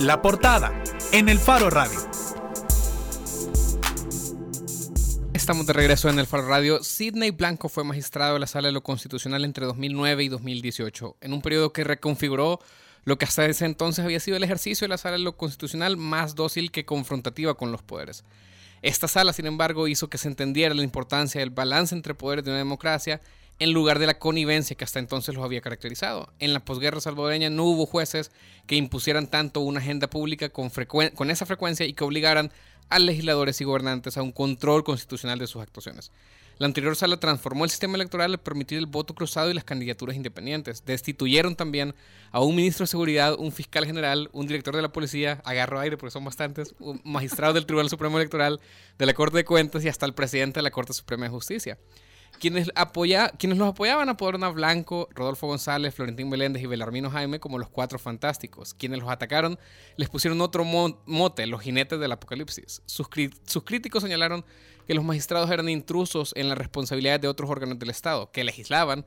La portada en el Faro Radio. Estamos de regreso en el Faro Radio. Sidney Blanco fue magistrado de la Sala de lo Constitucional entre 2009 y 2018, en un periodo que reconfiguró lo que hasta ese entonces había sido el ejercicio de la Sala de lo Constitucional más dócil que confrontativa con los poderes. Esta sala, sin embargo, hizo que se entendiera la importancia del balance entre poderes de una democracia en lugar de la connivencia que hasta entonces los había caracterizado. En la posguerra salvadoreña no hubo jueces que impusieran tanto una agenda pública con, esa frecuencia y que obligaran a legisladores y gobernantes a un control constitucional de sus actuaciones. La anterior sala transformó el sistema electoral al permitir el voto cruzado y las candidaturas independientes. Destituyeron también a un ministro de Seguridad, un fiscal general, un director de la policía, agarro aire porque son bastantes, un magistrado del Tribunal Supremo Electoral, de la Corte de Cuentas y hasta el presidente de la Corte Suprema de Justicia. Quienes, quienes los apoyaban a Blanco, Rodolfo González, Florentín Meléndez y Belarmino Jaime como los cuatro fantásticos. Quienes los atacaron les pusieron otro mote, los jinetes del apocalipsis. Sus, sus críticos señalaron que los magistrados eran intrusos en las responsabilidades de otros órganos del Estado, que legislaban,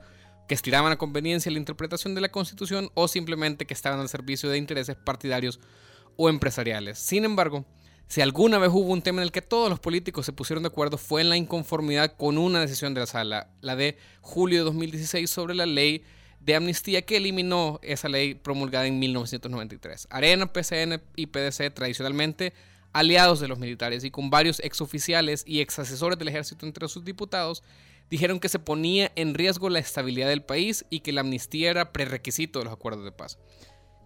que estiraban a conveniencia la interpretación de la Constitución o simplemente que estaban al servicio de intereses partidarios o empresariales. Sin embargo, si alguna vez hubo un tema en el que todos los políticos se pusieron de acuerdo fue en la inconformidad con una decisión de la sala, la de julio de 2016 sobre la ley de amnistía que eliminó esa ley promulgada en 1993. Arena, PCN y PDC tradicionalmente aliados de los militares y con varios exoficiales y exasesores del ejército entre sus diputados, dijeron que se ponía en riesgo la estabilidad del país y que la amnistía era prerequisito de los acuerdos de paz.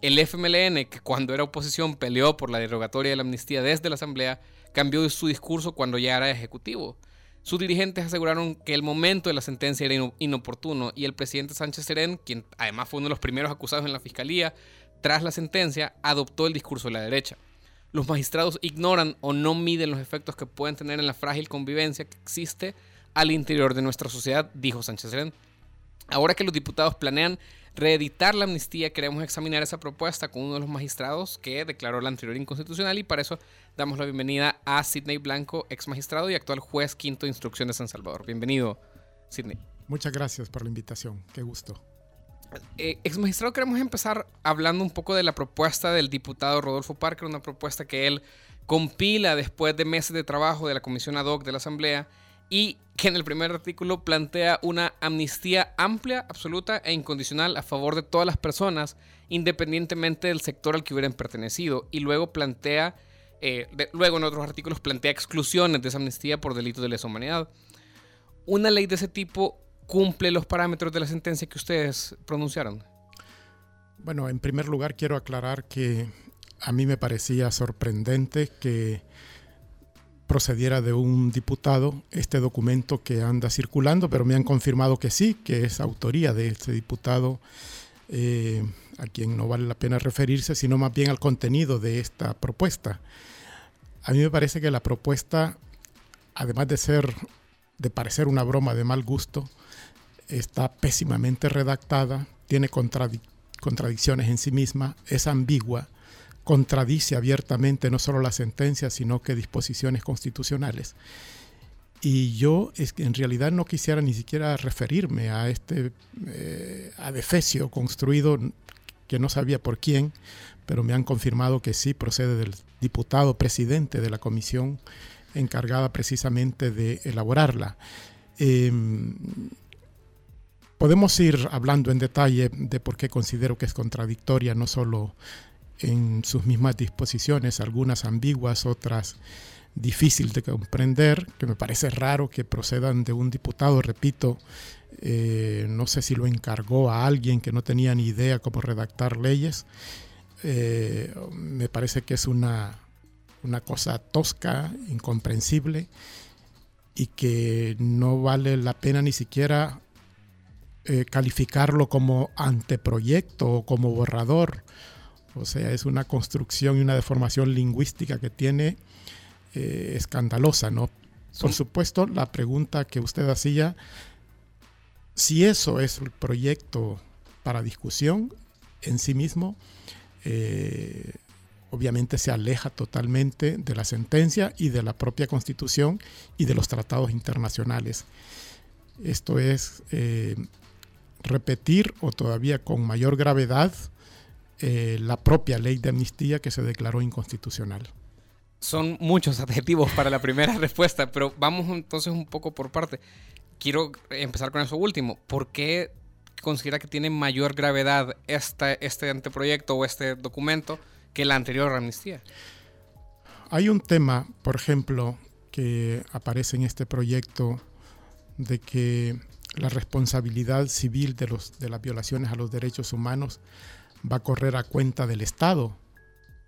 El FMLN, que cuando era oposición peleó por la derogatoria de la amnistía desde la Asamblea, cambió su discurso cuando ya era ejecutivo. Sus dirigentes aseguraron que el momento de la sentencia era inoportuno y el presidente Sánchez Serén, quien además fue uno de los primeros acusados en la fiscalía, tras la sentencia, adoptó el discurso de la derecha. Los magistrados ignoran o no miden los efectos que pueden tener en la frágil convivencia que existe al interior de nuestra sociedad, dijo Sánchez Serén. Ahora que los diputados planean reeditar la amnistía, queremos examinar esa propuesta con uno de los magistrados que declaró la anterior inconstitucional y para eso damos la bienvenida a Sidney Blanco, ex magistrado y actual juez quinto de instrucción de San Salvador. Bienvenido, Sidney. Muchas gracias por la invitación, qué gusto. Eh, ex magistrado, queremos empezar hablando un poco de la propuesta del diputado Rodolfo Parker, una propuesta que él compila después de meses de trabajo de la Comisión Ad hoc de la Asamblea y que en el primer artículo plantea una amnistía amplia, absoluta e incondicional a favor de todas las personas, independientemente del sector al que hubieran pertenecido. Y luego plantea, eh, luego en otros artículos plantea exclusiones de esa amnistía por delitos de lesa humanidad. Una ley de ese tipo cumple los parámetros de la sentencia que ustedes pronunciaron. Bueno, en primer lugar quiero aclarar que a mí me parecía sorprendente que procediera de un diputado este documento que anda circulando, pero me han confirmado que sí, que es autoría de este diputado, eh, a quien no vale la pena referirse, sino más bien al contenido de esta propuesta. A mí me parece que la propuesta, además de ser, de parecer una broma de mal gusto, está pésimamente redactada, tiene contradicciones en sí misma, es ambigua contradice abiertamente no solo la sentencia, sino que disposiciones constitucionales. Y yo es que en realidad no quisiera ni siquiera referirme a este eh, construido que no sabía por quién, pero me han confirmado que sí procede del diputado presidente de la comisión encargada precisamente de elaborarla. Em, podemos ir hablando en detalle de por qué considero que es contradictoria no solo en sus mismas disposiciones, algunas ambiguas, otras difíciles de comprender, que me parece raro que procedan de un diputado, repito, eh, no sé si lo encargó a alguien que no tenía ni idea cómo redactar leyes, eh, me parece que es una, una cosa tosca, incomprensible y que no vale la pena ni siquiera eh, calificarlo como anteproyecto o como borrador o sea, es una construcción y una deformación lingüística que tiene eh, escandalosa, ¿no? Por supuesto, la pregunta que usted hacía, si eso es el proyecto para discusión en sí mismo, eh, obviamente se aleja totalmente de la sentencia y de la propia constitución y de los tratados internacionales. Esto es eh, repetir o todavía con mayor gravedad eh, la propia ley de amnistía que se declaró inconstitucional. Son muchos adjetivos para la primera respuesta, pero vamos entonces un poco por parte. Quiero empezar con eso último. ¿Por qué considera que tiene mayor gravedad este, este anteproyecto o este documento que la anterior amnistía? Hay un tema, por ejemplo, que aparece en este proyecto de que la responsabilidad civil de, los, de las violaciones a los derechos humanos va a correr a cuenta del Estado,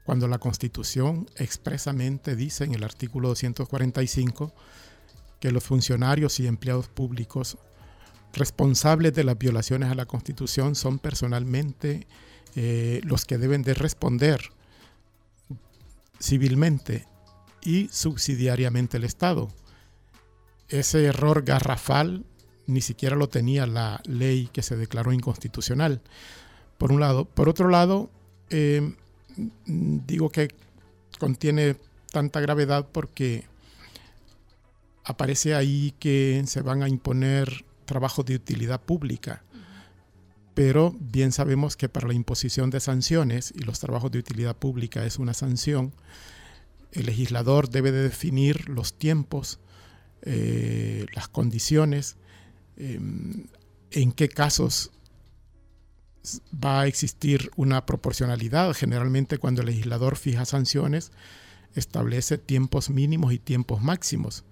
cuando la Constitución expresamente dice en el artículo 245 que los funcionarios y empleados públicos responsables de las violaciones a la Constitución son personalmente eh, los que deben de responder civilmente y subsidiariamente el Estado. Ese error garrafal ni siquiera lo tenía la ley que se declaró inconstitucional. Por un lado. Por otro lado, eh, digo que contiene tanta gravedad porque aparece ahí que se van a imponer trabajos de utilidad pública. Pero bien sabemos que para la imposición de sanciones, y los trabajos de utilidad pública es una sanción, el legislador debe de definir los tiempos, eh, las condiciones, em, en qué casos va a existir una proporcionalidad. Generalmente cuando el legislador fija sanciones, establece tiempos mínimos y tiempos máximos.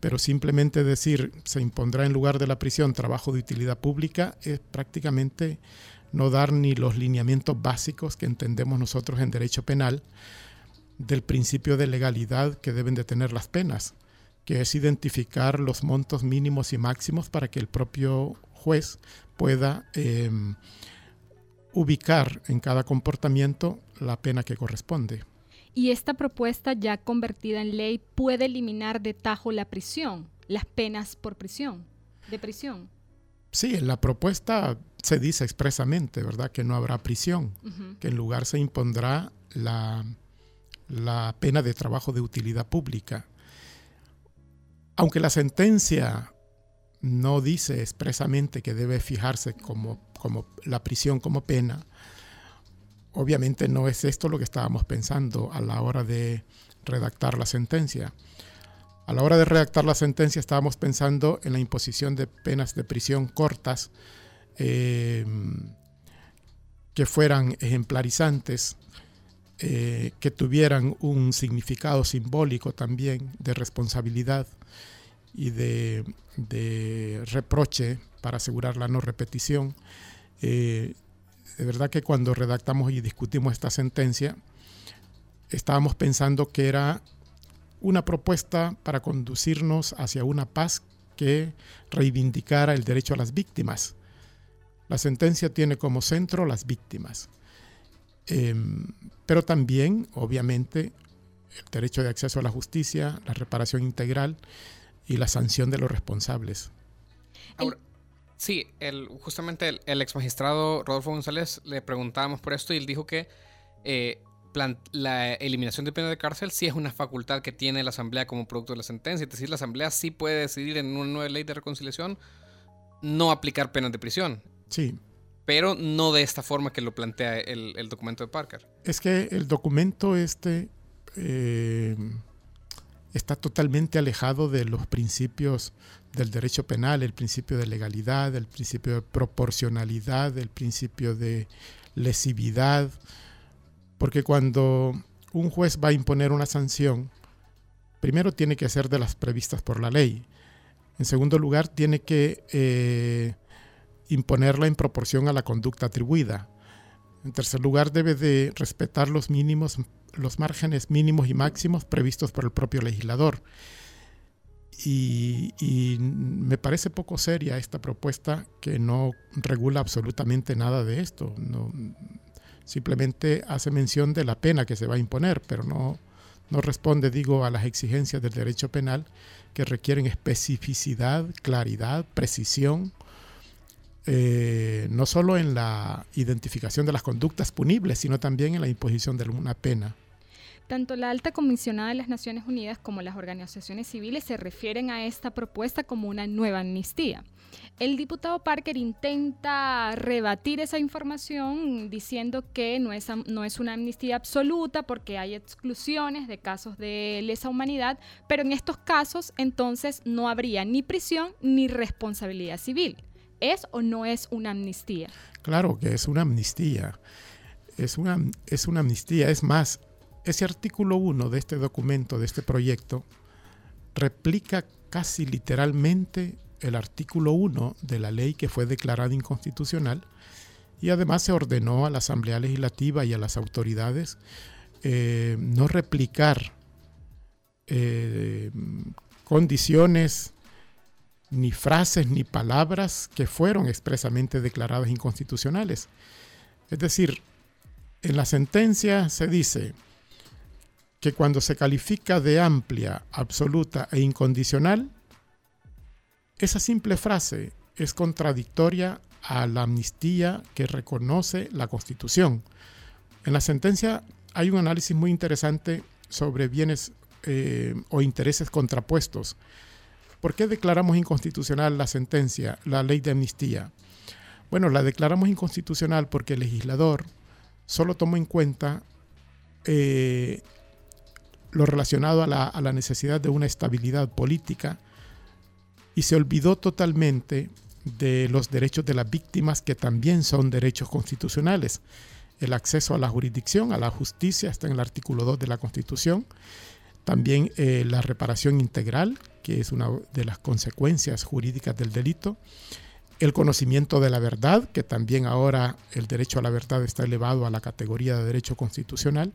Pero simplemente decir se impondrá en lugar de la prisión trabajo de utilidad pública es prácticamente no dar ni los lineamientos básicos que entendemos nosotros en derecho penal del principio de legalidad que deben de tener las penas, que es identificar los montos mínimos y máximos para que el propio juez pueda em, ubicar en cada comportamiento la pena que corresponde. Y esta propuesta ya convertida en ley puede eliminar de tajo la prisión, las penas por prisión, de prisión. Sí, en la propuesta se dice expresamente, ¿verdad?, que no habrá prisión, que en lugar se impondrá la, la pena de trabajo de utilidad pública. Aunque la sentencia no dice expresamente que debe fijarse como, como la prisión como pena, obviamente no es esto lo que estábamos pensando a la hora de redactar la sentencia. A la hora de redactar la sentencia estábamos pensando en la imposición de penas de prisión cortas em, que fueran ejemplarizantes, eh, que tuvieran un significado simbólico también de responsabilidad y de, reproche para asegurar la no repetición. Eh, de verdad que cuando redactamos y discutimos esta sentencia, estábamos pensando que era una propuesta para conducirnos hacia una paz que reivindicara el derecho a las víctimas. La sentencia tiene como centro las víctimas, em, pero también, obviamente, el derecho de acceso a la justicia, la reparación integral y la sanción de los responsables. sí, el, justamente el, ex magistrado Rodolfo González le preguntábamos por esto y él dijo que eh, la eliminación de pena de cárcel sí es una facultad que tiene la Asamblea como producto de la sentencia. Es decir, la Asamblea sí puede decidir en una nueva ley de reconciliación no aplicar penas de prisión. Sí. Pero no de esta forma que lo plantea el, documento de Parker. Es que el documento este eh, está totalmente alejado de los principios del derecho penal, el principio de legalidad, el principio de proporcionalidad, el principio de lesividad, porque cuando un juez va a imponer una sanción, primero tiene que ser de las previstas por la ley. En segundo lugar, tiene que eh, imponerla en proporción a la conducta atribuida. En tercer lugar, debe de respetar los mínimos los márgenes mínimos y máximos previstos por el propio legislador. Y, me parece poco seria esta propuesta que no regula absolutamente nada de esto. No, simplemente hace mención de la pena que se va a imponer, pero no, no responde, digo, a las exigencias del derecho penal que requieren especificidad, claridad, precisión, eh, no solo en la identificación de las conductas punibles, sino también en la imposición de una pena. Tanto la alta comisionada de las Naciones Unidas como las organizaciones civiles se refieren a esta propuesta como una nueva amnistía. El diputado Parker intenta rebatir esa información diciendo que no es, no es una amnistía absoluta porque hay exclusiones de casos de lesa humanidad, pero en estos casos entonces no habría ni prisión ni responsabilidad civil. ¿Es o no es una amnistía? Claro que es una amnistía. Es una, es una amnistía. Es más, ese artículo 1 de este documento, de este proyecto, replica casi literalmente el artículo 1 de la ley que fue declarada inconstitucional y además se ordenó a la Asamblea Legislativa y a las autoridades eh, no replicar eh, condiciones ni frases ni palabras que fueron expresamente declaradas inconstitucionales. Es decir, en la sentencia se dice, que cuando se califica de amplia, absoluta e incondicional, esa simple frase es contradictoria a la amnistía que reconoce la Constitución. En la sentencia hay un análisis muy interesante sobre bienes eh, o intereses contrapuestos. ¿Por qué declaramos inconstitucional la sentencia, la ley de amnistía? Bueno, la declaramos inconstitucional porque el legislador solo tomó en cuenta eh, lo relacionado a la, necesidad de una estabilidad política y se olvidó totalmente de los derechos de las víctimas que también son derechos constitucionales. El acceso a la jurisdicción, a la justicia, está en el artículo 2 de la Constitución. También eh, la reparación integral, que es una de las consecuencias jurídicas del delito. El conocimiento de la verdad, que también ahora el derecho a la verdad está elevado a la categoría de derecho constitucional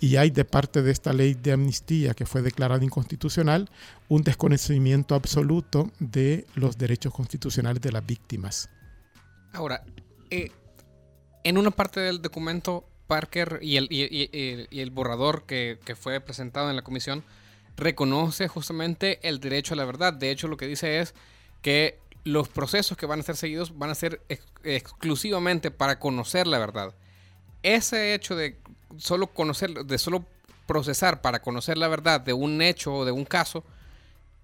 y hay de parte de esta ley de amnistía que fue declarada inconstitucional un desconocimiento absoluto de los derechos constitucionales de las víctimas. Ahora, eh, en una parte del documento, Parker y el, y, el borrador que, fue presentado en la comisión reconoce justamente el derecho a la verdad. De hecho, lo que dice es que los procesos que van a ser seguidos van a ser exclusivamente para conocer la verdad. Ese hecho de solo conocer, de solo procesar para conocer la verdad de un hecho o de un caso,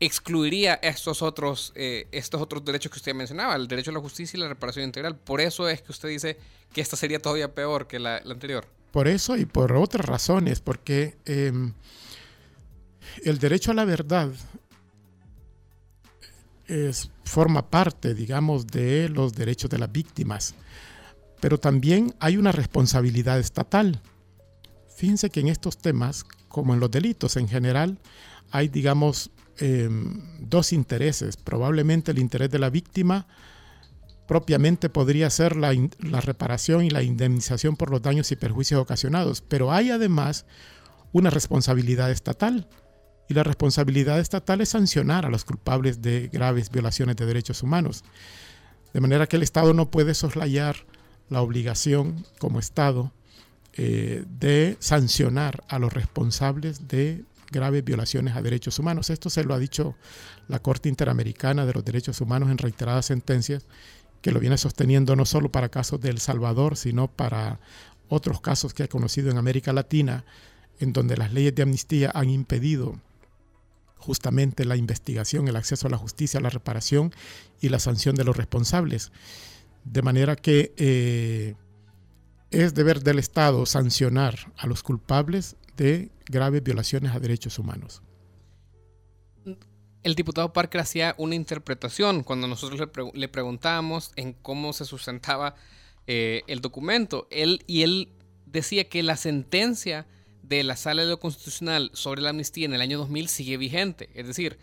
excluiría estos otros, eh, estos otros derechos que usted mencionaba, el derecho a la justicia y la reparación integral. Por eso es que usted dice que esta sería todavía peor que la, anterior. Por eso y por otras razones, porque em, el derecho a la verdad es, forma parte, digamos, de los derechos de las víctimas, pero también hay una responsabilidad estatal. Fíjense que en estos temas, como en los delitos en general, hay, digamos, em, dos intereses. Probablemente el interés de la víctima propiamente podría ser la, reparación y la indemnización por los daños y perjuicios ocasionados, pero hay además una responsabilidad estatal. Y la responsabilidad estatal es sancionar a los culpables de graves violaciones de derechos humanos. De manera que el Estado no puede soslayar la obligación como Estado eh, de sancionar a los responsables de graves violaciones a derechos humanos. Esto se lo ha dicho la Corte Interamericana de los Derechos Humanos en reiteradas sentencias, que lo viene sosteniendo no solo para casos de El Salvador, sino para otros casos que ha conocido en América Latina, en donde las leyes de amnistía han impedido justamente la investigación, el acceso a la justicia, la reparación y la sanción de los responsables. De manera que eh, es deber del Estado sancionar a los culpables de graves violaciones a derechos humanos. El diputado Parker hacía una interpretación cuando nosotros le, preguntábamos en cómo se sustentaba eh, el documento. Él, y él decía que la sentencia de la Sala de lo Constitucional sobre la amnistía en el año 2000 sigue vigente. Es decir,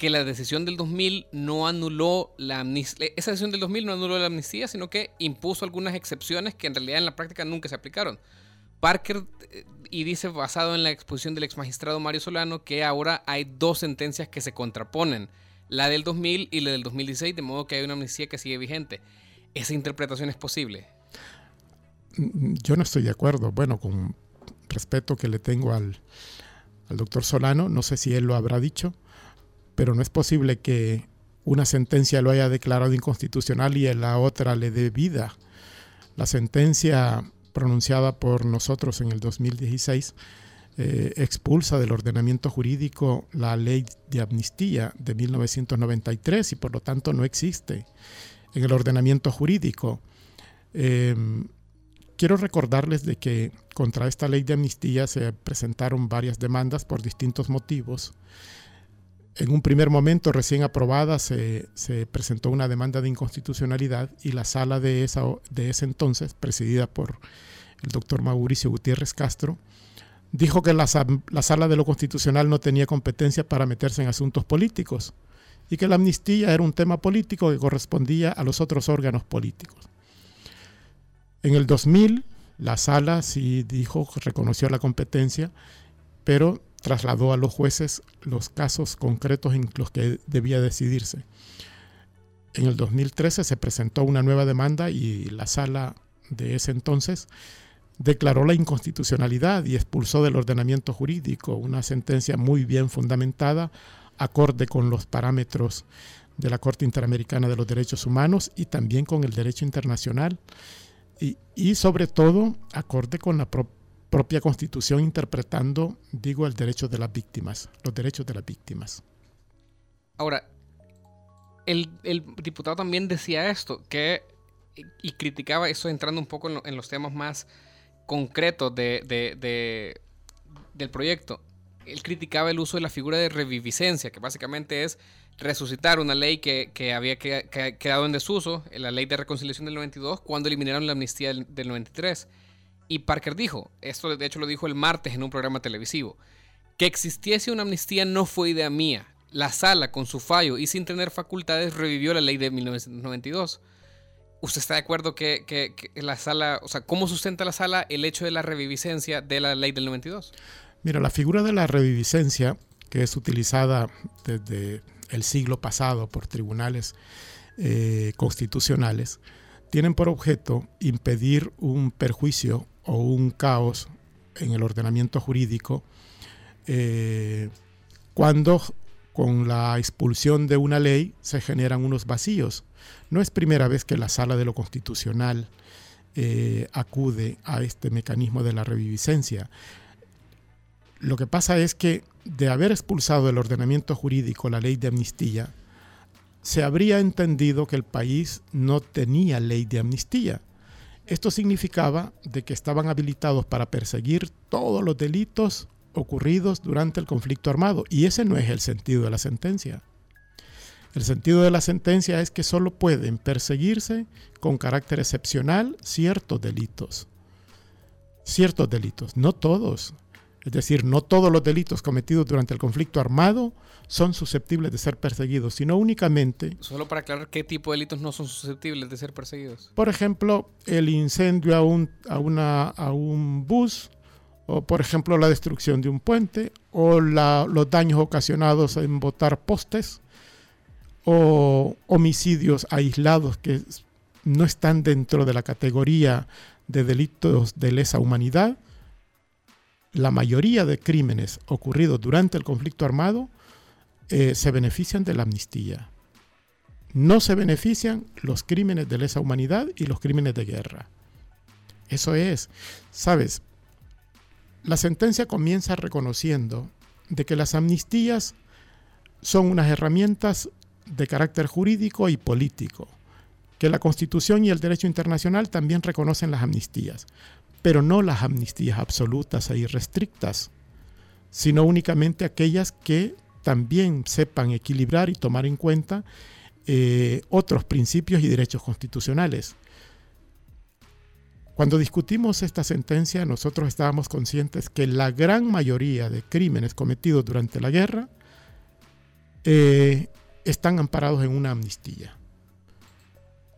que la decisión del 2000 no anuló la amnistía. Esa decisión del 2000 no anuló la amnistía, sino que impuso algunas excepciones que en realidad en la práctica nunca se aplicaron. Parker eh, y dice, basado en la exposición del ex magistrado Mario Solano, que ahora hay dos sentencias que se contraponen, la del 2000 y la del 2016, de modo que hay una amnistía que sigue vigente. ¿Esa interpretación es posible? Mm, yo no estoy de acuerdo. Bueno, con respeto que le tengo al, al doctor Solano, no sé si él lo habrá dicho pero no es posible que una sentencia lo haya declarado inconstitucional y en la otra le dé vida. La sentencia pronunciada por nosotros en el 2016 eh, expulsa del ordenamiento jurídico la ley de amnistía de 1993 y por lo tanto no existe en el ordenamiento jurídico. Em, quiero recordarles de que contra esta ley de amnistía se presentaron varias demandas por distintos motivos. En un primer momento, recién aprobada, se, presentó una demanda de inconstitucionalidad y la sala de, esa, de ese entonces, presidida por el doctor Mauricio Gutiérrez Castro, dijo que la, sala de lo constitucional no tenía competencia para meterse en asuntos políticos y que la amnistía era un tema político que correspondía a los otros órganos políticos. En el 2000, la sala sí dijo, reconoció la competencia, pero trasladó a los jueces los casos concretos en los que debía decidirse. En el 2013 se presentó una nueva demanda y la sala de ese entonces declaró la inconstitucionalidad y expulsó del ordenamiento jurídico una sentencia muy bien fundamentada, acorde con los parámetros de la Corte Interamericana de los Derechos Humanos y también con el derecho internacional y, sobre todo acorde con la propia Constitución interpretando, digo, el derecho de las víctimas, los derechos de las víctimas. Ahora, el, diputado también decía esto, que y criticaba eso entrando un poco en los temas más concretos de, del proyecto. Él criticaba el uso de la figura de reviviscencia, que básicamente es resucitar una ley que, había quedado en desuso, la ley de reconciliación del 92, cuando eliminaron la amnistía del, del 93. Y Parker dijo, esto de hecho lo dijo el martes en un programa televisivo, que existiese una amnistía no fue idea mía. La sala, con su fallo y sin tener facultades, revivió la ley de 1992. ¿Usted está de acuerdo que, la sala, o sea, cómo sustenta la sala el hecho de la reviviscencia de la ley del 92? Mira, la figura de la reviviscencia, que es utilizada desde el siglo pasado por tribunales eh, constitucionales, tienen por objeto impedir un perjuicio o un caos en el ordenamiento jurídico eh, cuando con la expulsión de una ley se generan unos vacíos no es primera vez que la Sala de lo Constitucional eh, acude a este mecanismo de la reviviscencia. Lo que pasa es que de haber expulsado del ordenamiento jurídico la ley de amnistía, se habría entendido que el país no tenía ley de amnistía. Esto significaba de que estaban habilitados para perseguir todos los delitos ocurridos durante el conflicto armado y ese no es el sentido de la sentencia. El sentido de la sentencia es que solo pueden perseguirse con carácter excepcional ciertos delitos. Ciertos delitos, no todos. Es decir, no todos los delitos cometidos durante el conflicto armado son susceptibles de ser perseguidos, sino únicamente... Solo para aclarar qué tipo de delitos no son susceptibles de ser perseguidos. Por ejemplo, el incendio a un, a una, a un bus, o por ejemplo la destrucción de un puente, o los daños ocasionados en botar postes, o homicidios aislados que no están dentro de la categoría de delitos de lesa humanidad, la mayoría de crímenes ocurridos durante el conflicto armado eh, se benefician de la amnistía. No se benefician los crímenes de lesa humanidad y los crímenes de guerra. Eso es, sabes, la sentencia comienza reconociendo de que las amnistías son unas herramientas de carácter jurídico y político, que la Constitución y el derecho internacional también reconocen las amnistías, pero no las amnistías absolutas e irrestrictas, sino únicamente aquellas que también sepan equilibrar y tomar en cuenta eh, otros principios y derechos constitucionales. Cuando discutimos esta sentencia, nosotros estábamos conscientes que la gran mayoría de crímenes cometidos durante la guerra eh, están amparados en una amnistía.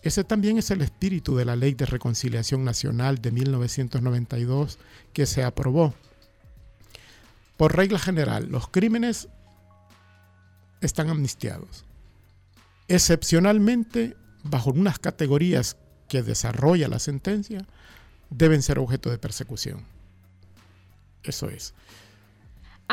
Ese también es el espíritu de la Ley de Reconciliación Nacional de 1992 que se aprobó. Por regla general, los crímenes están amnistiados. Excepcionalmente, bajo unas categorías que desarrolla la sentencia, deben ser objeto de persecución. Eso es.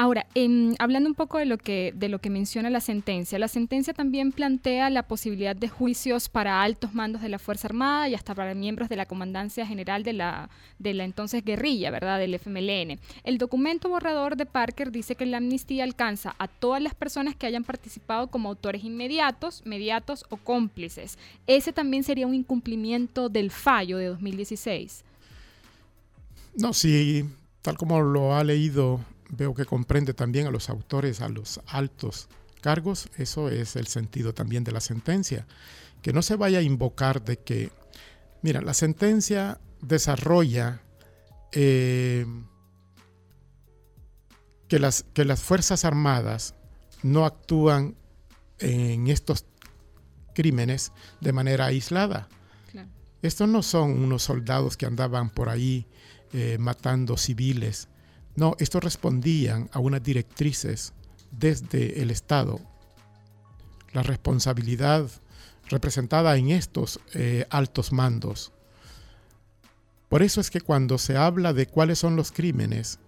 Ahora, em, hablando un poco de lo, que, menciona la sentencia, la sentencia también plantea la posibilidad de juicios para altos mandos de la Fuerza Armada y hasta para miembros de la Comandancia General de la, de la entonces guerrilla, ¿verdad?, del FMLN. El documento borrador de Parker dice que la amnistía alcanza a todas las personas que hayan participado como autores inmediatos, mediatos o cómplices. Ese también sería un incumplimiento del fallo de 2016. No, sí, tal como lo ha leído veo que comprende también a los autores a los altos cargos, eso es el sentido también de la sentencia, que no se vaya a invocar de que, mira, la sentencia desarrolla eh, que, las, que las Fuerzas Armadas no actúan en estos crímenes de manera aislada. Estos no son unos soldados que andaban por ahí eh, matando civiles no, estos respondían a unas directrices desde el Estado. La responsabilidad representada en estos eh, altos mandos. Por eso es que cuando se habla de cuáles son los crímenes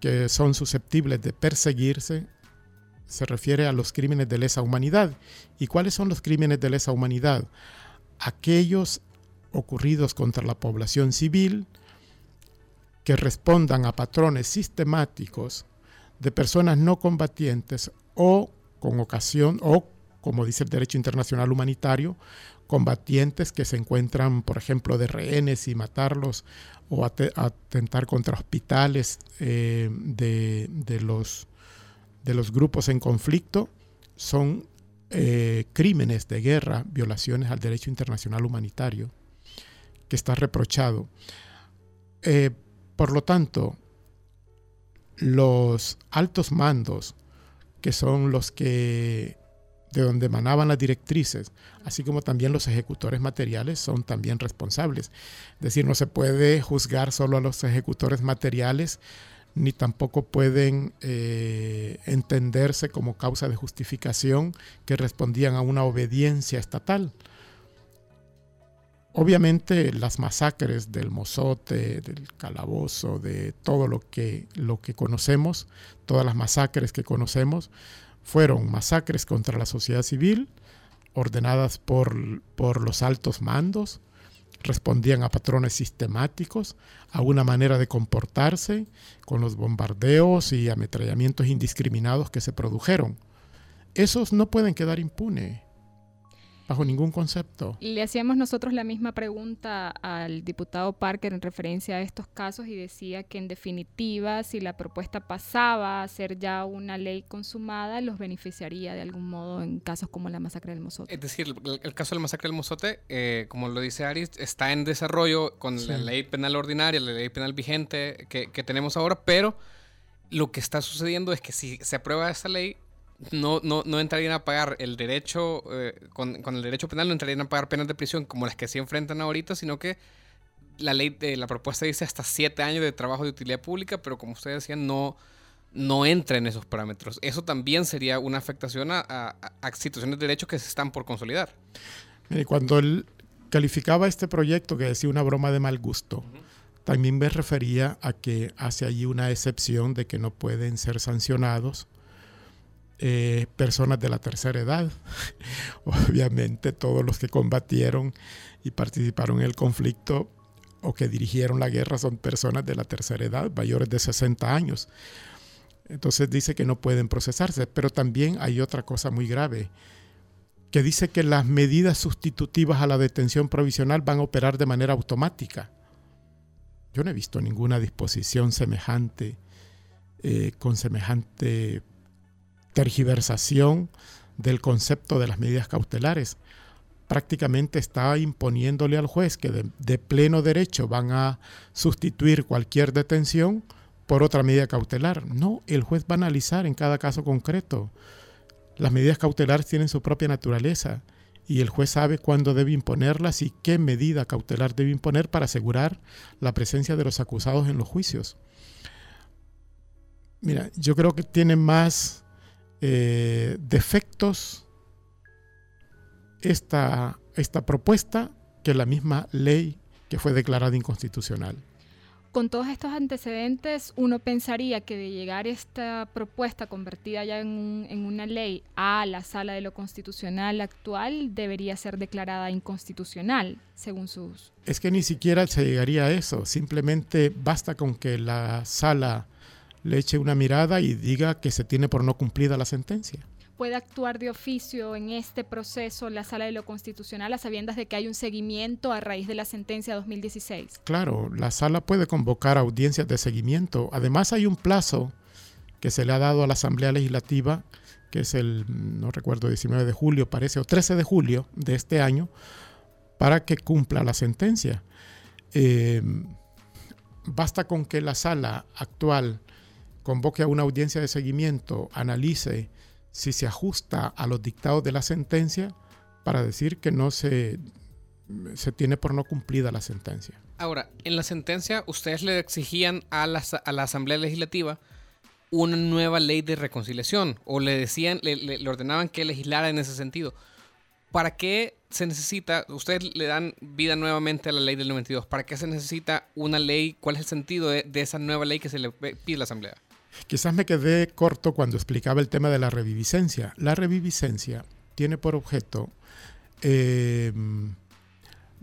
que son susceptibles de perseguirse, se refiere a los crímenes de lesa humanidad. ¿Y cuáles son los crímenes de lesa humanidad? Aquellos ocurridos contra la población civil, que respondan a patrones sistemáticos de personas no combatientes o con ocasión o como dice el derecho internacional humanitario, combatientes que se encuentran, por ejemplo, de rehenes y matarlos o atentar contra hospitales eh, de, los, de los grupos en conflicto, son eh, crímenes de guerra, violaciones al derecho internacional humanitario, que está reprochado. Eh, por lo tanto, los altos mandos, que son los que de donde emanaban las directrices, así como también los ejecutores materiales son también responsables. Es decir, no se puede juzgar solo a los ejecutores materiales, ni tampoco pueden eh, entenderse como causa de justificación que respondían a una obediencia estatal. Obviamente las masacres del mozote, del calabozo, de todo lo que, lo que conocemos, todas las masacres que conocemos, fueron masacres contra la sociedad civil, ordenadas por, por los altos mandos, respondían a patrones sistemáticos, a una manera de comportarse, con los bombardeos y ametrallamientos indiscriminados que se produjeron. Esos no pueden quedar impunes bajo ningún concepto. Le hacíamos nosotros la misma pregunta al diputado Parker en referencia a estos casos y decía que en definitiva si la propuesta pasaba a ser ya una ley consumada, los beneficiaría de algún modo en casos como la masacre del Mozote. Es decir, el, caso de la masacre del Mozote, eh, como lo dice Aris, está en desarrollo con la ley penal ordinaria, la ley penal vigente que, que tenemos ahora, pero lo que está sucediendo es que si se aprueba esa ley, no, no, no entrarían a pagar el derecho, eh, con, el derecho penal no entrarían a pagar penas de prisión como las que se enfrentan ahorita, sino que la ley la propuesta dice hasta siete años de trabajo de utilidad pública, pero como ustedes decían, no, no entra en esos parámetros. Eso también sería una afectación a, situaciones de derecho que se están por consolidar. cuando él calificaba este proyecto que decía una broma de mal gusto, también me refería a que hace allí una excepción de que no pueden ser sancionados eh, personas de la tercera edad. Obviamente todos los que combatieron y participaron en el conflicto o que dirigieron la guerra son personas de la tercera edad, mayores de 60 años. Entonces dice que no pueden procesarse, pero también hay otra cosa muy grave, que dice que las medidas sustitutivas a la detención provisional van a operar de manera automática. Yo no he visto ninguna disposición semejante, eh, con semejante tergiversación del concepto de las medidas cautelares. Prácticamente está imponiéndole al juez que de, pleno derecho van a sustituir cualquier detención por otra medida cautelar. No, el juez va a analizar en cada caso concreto. Las medidas cautelares tienen su propia naturaleza y el juez sabe cuándo debe imponerlas y qué medida cautelar debe imponer para asegurar la presencia de los acusados en los juicios. Mira, yo creo que tiene más eh, defectos esta, esta propuesta que la misma ley que fue declarada inconstitucional. Con todos estos antecedentes, uno pensaría que de llegar esta propuesta convertida ya en, en, una ley a la sala de lo constitucional actual debería ser declarada inconstitucional, según sus... Es que ni siquiera se llegaría a eso, simplemente basta con que la sala le eche una mirada y diga que se tiene por no cumplida la sentencia puede actuar de oficio en este proceso la Sala de lo Constitucional a sabiendas de que hay un seguimiento a raíz de la sentencia 2016? Claro, la Sala puede convocar audiencias de seguimiento. Además hay un plazo que se le ha dado a la Asamblea Legislativa, que es el, no recuerdo, 19 de julio parece, o 13 de julio de este año, para que cumpla la sentencia. Eh, basta con que la sala actual convoque a una audiencia de seguimiento, analice si se ajusta a los dictados de la sentencia para decir que no se, se tiene por no cumplida la sentencia. Ahora, en la sentencia ustedes le exigían a la, a la Asamblea Legislativa una nueva ley de reconciliación o le decían, le, le, ordenaban que legislara en ese sentido. ¿Para qué se necesita, ustedes le dan vida nuevamente a la ley del 92, ¿para qué se necesita una ley? ¿Cuál es el sentido de, de esa nueva ley que se le pide a la Asamblea? Quizás me quedé corto cuando explicaba el tema de la reviviscencia. La reviviscencia tiene por objeto eh,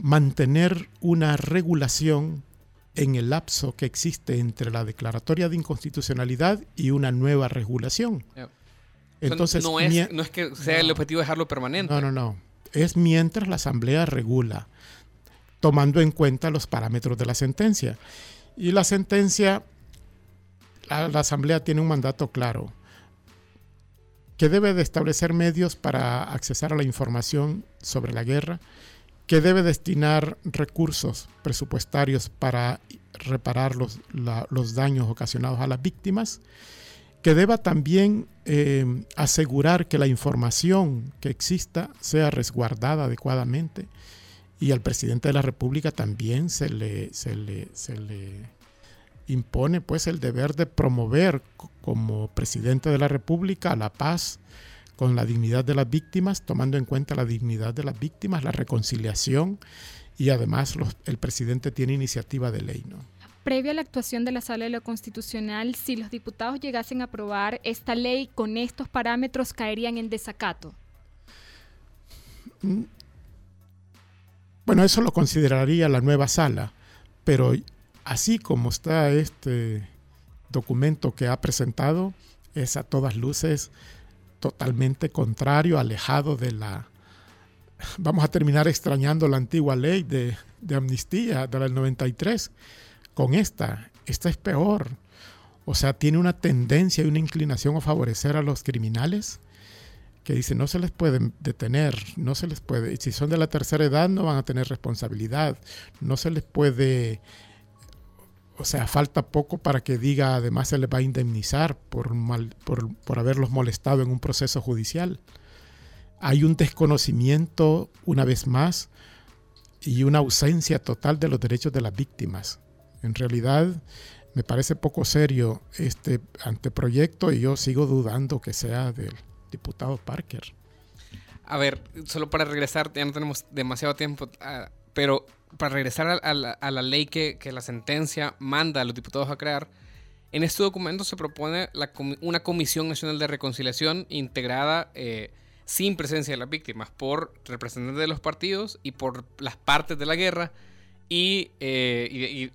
mantener una regulación en el lapso que existe entre la declaratoria de inconstitucionalidad y una nueva regulación. Entonces, no es, no es que sea el objetivo dejarlo permanente. No, no, no. Es mientras la Asamblea regula, tomando en cuenta los parámetros de la sentencia. Y la sentencia la, Asamblea tiene un mandato claro que debe de establecer medios para accesar a la información sobre la guerra, que debe destinar recursos presupuestarios para reparar los, daños ocasionados a las víctimas, que deba también eh, asegurar que la información que exista sea resguardada adecuadamente y al presidente de la República también se le, se le, se le impone pues el deber de promover como presidente de la República la paz con la dignidad de las víctimas, tomando en cuenta la dignidad de las víctimas, la reconciliación y además los, el presidente tiene iniciativa de ley. ¿no? Previo a la actuación de la Sala de lo Constitucional, si los diputados llegasen a aprobar esta ley con estos parámetros, caerían en desacato. Mm. Bueno, eso lo consideraría la nueva sala, pero así como está este documento que ha presentado, es a todas luces totalmente contrario, alejado de la... Vamos a terminar extrañando la antigua ley de, de amnistía de del 93 con esta. Esta es peor. O sea, tiene una tendencia y una inclinación a favorecer a los criminales que dice no se les puede detener, no se les puede, si son de la tercera edad no van a tener responsabilidad, no se les puede o sea, falta poco para que diga además se les va a indemnizar por, por haberlos molestado en un proceso judicial. Hay un desconocimiento, una vez más, y una ausencia total de los derechos de las víctimas. En realidad, me parece poco serio este anteproyecto y yo sigo dudando que sea del diputado Parker. A ver, solo para regresar, ya no tenemos demasiado tiempo, ah, pero para regresar a, la, ley que, la sentencia manda a los diputados a crear, en este documento se propone una Comisión Nacional de Reconciliación integrada eh, sin presencia de las víctimas por representantes de los partidos y por las partes de la guerra y, eh,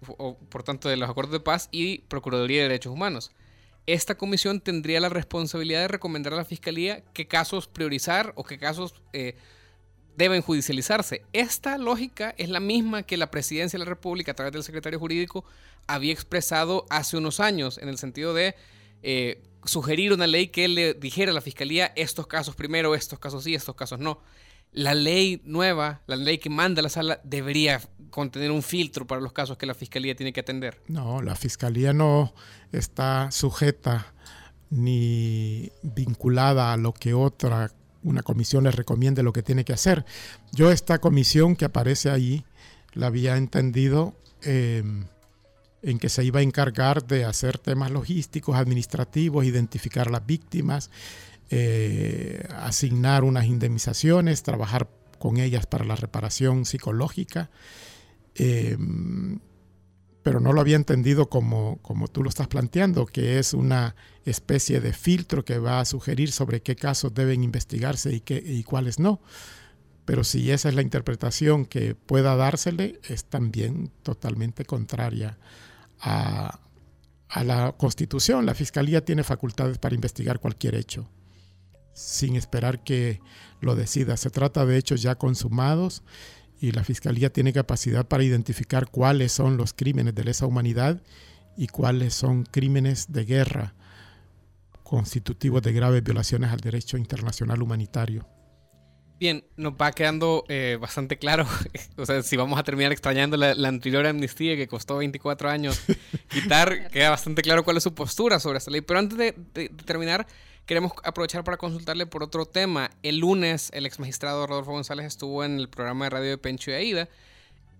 por tanto de los acuerdos de paz y Procuraduría de Derechos Humanos. Esta comisión tendría la responsabilidad de recomendar a la Fiscalía qué casos priorizar o qué casos eh, deben judicializarse. Esta lógica es la misma que la presidencia de la República a través del secretario jurídico había expresado hace unos años en el sentido de eh, sugerir una ley que le dijera a la fiscalía estos casos primero, estos casos sí, estos casos no. La ley nueva, la ley que manda la sala, debería contener un filtro para los casos que la fiscalía tiene que atender. No, la fiscalía no está sujeta ni vinculada a lo que otra una comisión le recomiende lo que tiene que hacer. Yo esta comisión que aparece ahí la había entendido em, en que se iba a encargar de hacer temas logísticos, administrativos, identificar las víctimas, eh, asignar unas indemnizaciones, trabajar con ellas para la reparación psicológica. Em, pero no lo había entendido como, como tú lo estás planteando, que es una especie de filtro que va a sugerir sobre qué casos deben investigarse y, qué, y cuáles no. Pero si esa es la interpretación que pueda dársele, es también totalmente contraria a, a la Constitución. La Fiscalía tiene facultades para investigar cualquier hecho, sin esperar que lo decida. Se trata de hechos ya consumados y la Fiscalía tiene capacidad para identificar cuáles son los crímenes de lesa humanidad y cuáles son crímenes de guerra constitutivos de graves violaciones al derecho internacional humanitario. Bien, nos va quedando eh, bastante claro, o sea, si vamos a terminar extrañando la, anterior amnistía que costó 24 años quitar, queda bastante claro cuál es su postura sobre esta ley. Pero antes de terminar, Queremos aprovechar para consultarle por otro tema. El lunes, el ex magistrado Rodolfo González estuvo en el programa de radio de Pencho y Aida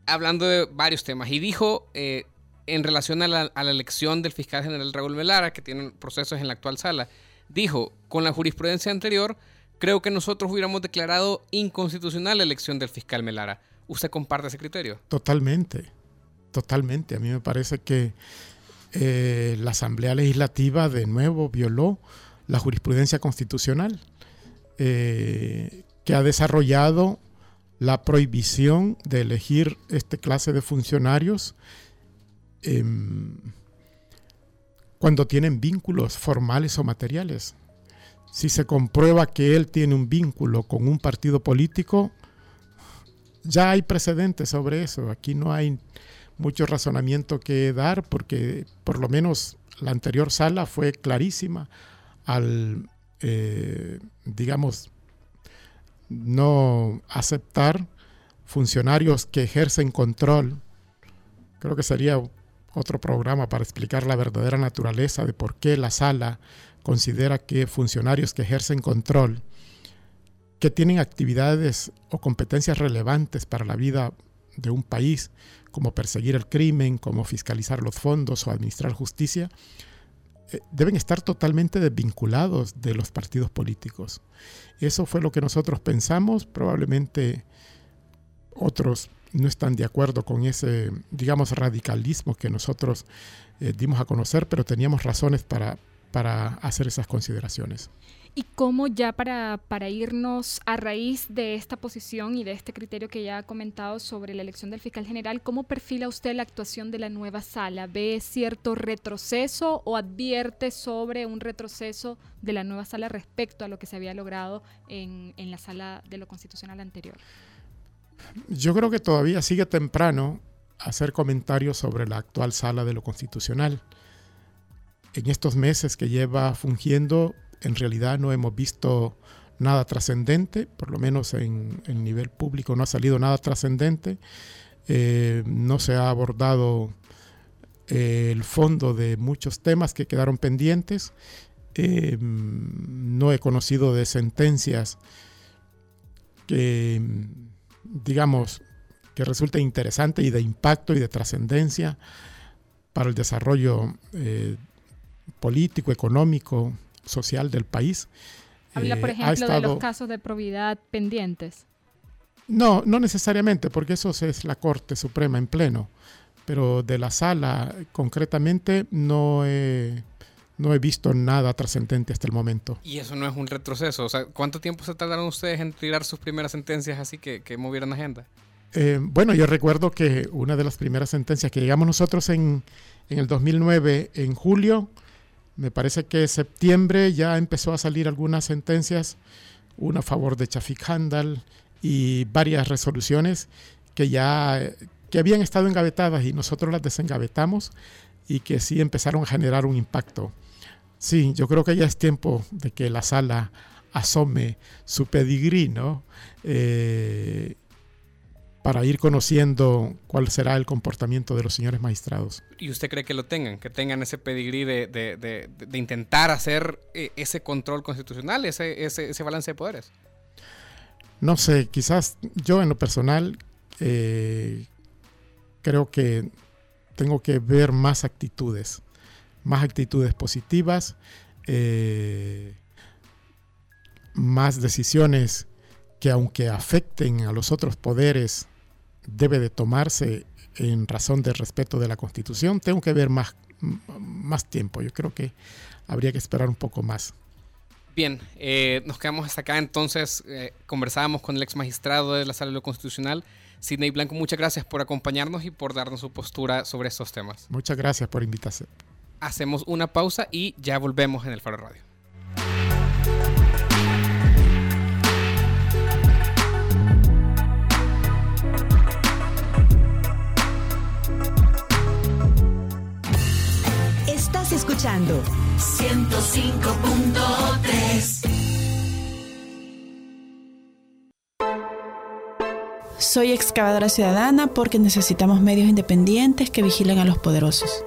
hablando de varios temas y dijo, eh, en relación a la, elección del fiscal general Raúl Velara, que tiene procesos en la actual sala, dijo, con la jurisprudencia anterior, creo que nosotros hubiéramos declarado inconstitucional la elección del fiscal Melara. ¿Usted comparte ese criterio? Totalmente, totalmente. A mí me parece que eh, la Asamblea Legislativa de nuevo violó la jurisprudencia constitucional, eh, que ha desarrollado la prohibición de elegir este clase de funcionarios em, cuando tienen vínculos formales o materiales. Si se comprueba que él tiene un vínculo con un partido político, ya hay precedentes sobre eso. Aquí no hay mucho razonamiento que dar porque por lo menos la anterior sala fue clarísima al, eh, digamos, no aceptar funcionarios que ejercen control. Creo que sería otro programa para explicar la verdadera naturaleza de por qué la sala considera que funcionarios que ejercen control, que tienen actividades o competencias relevantes para la vida de un país, como perseguir el crimen, como fiscalizar los fondos o administrar justicia, eh, deben estar totalmente desvinculados de los partidos políticos. Eso fue lo que nosotros pensamos, probablemente otros no están de acuerdo con ese, digamos, radicalismo que nosotros eh, dimos a conocer, pero teníamos razones para, para hacer esas consideraciones. ¿Y cómo ya para, para, irnos a raíz de esta posición y de este criterio que ya ha comentado sobre la elección del fiscal general, cómo perfila usted la actuación de la nueva sala? ¿Ve cierto retroceso o advierte sobre un retroceso de la nueva sala respecto a lo que se había logrado en, en la sala de lo constitucional anterior? Yo creo que todavía sigue temprano hacer comentarios sobre la actual sala de lo constitucional. En estos meses que lleva fungiendo, en realidad no hemos visto nada trascendente, por lo menos en el nivel público no ha salido nada trascendente, eh, no se ha abordado eh, el fondo de muchos temas que quedaron pendientes, eh, no he conocido de sentencias que, digamos, que resulten interesantes y de impacto y de trascendencia para el desarrollo político, económico, social del país. Habla, por eh, ejemplo, de los casos de probidad pendientes. No, no necesariamente, porque eso es la Corte Suprema en pleno, pero de la sala concretamente no he, no he visto nada trascendente hasta el momento. Y eso no es un retroceso, o sea, ¿cuánto tiempo se tardaron ustedes en tirar sus primeras sentencias así que, que movieran agenda? Eh, bueno, yo recuerdo que una de las primeras sentencias que llegamos nosotros en, en el 2009, en julio, me parece que en septiembre ya empezó a salir algunas sentencias, una a favor de Chafik Handal y varias resoluciones que ya que habían estado engavetadas y nosotros las desengavetamos y que sí empezaron a generar un impacto. Sí, yo creo que ya es tiempo de que la sala asome su pedigrí, ¿no? Eh, para ir conociendo cuál será el comportamiento de los señores magistrados. ¿Y usted cree que lo tengan? Que tengan ese pedigrí de, intentar hacer eh, ese control constitucional, ese, ese, balance de poderes? No sé, quizás yo en lo personal eh, creo que tengo que ver más actitudes, más actitudes positivas, eh, más decisiones que aunque afecten a los otros poderes debe de tomarse en razón del respeto de la Constitución. Tengo que ver más, más tiempo. Yo creo que habría que esperar un poco más. Bien, eh, nos quedamos hasta acá. Entonces, eh, conversábamos con el ex magistrado de la Sala de lo Constitucional, Sidney Blanco. Muchas gracias por acompañarnos y por darnos su postura sobre estos temas. Muchas gracias por invitarse. Hacemos una pausa y ya volvemos en el Faro Radio. Estás escuchando 105.3. Soy excavadora ciudadana porque necesitamos medios independientes que vigilen a los poderosos.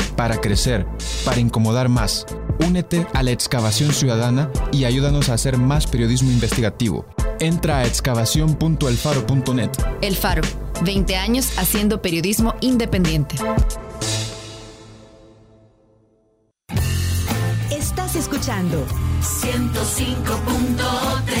para crecer, para incomodar más. Únete a la excavación ciudadana y ayúdanos a hacer más periodismo investigativo. Entra a excavación.elfaro.net. El Faro, 20 años haciendo periodismo independiente. Estás escuchando 105.3.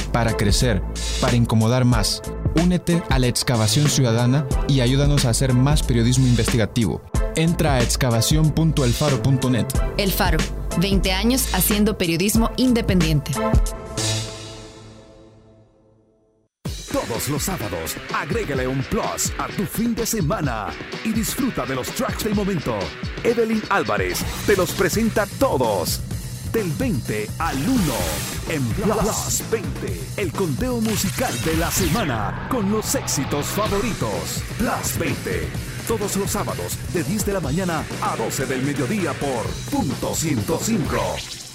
para crecer, para incomodar más. Únete a la excavación ciudadana y ayúdanos a hacer más periodismo investigativo. Entra a excavación.elfaro.net. El Faro, 20 años haciendo periodismo independiente. Todos los sábados, agrégale un plus a tu fin de semana y disfruta de los tracks del momento. Evelyn Álvarez te los presenta todos. Del 20 al 1 en Plus 20, el conteo musical de la semana con los éxitos favoritos. Plus 20, todos los sábados de 10 de la mañana a 12 del mediodía por punto 105.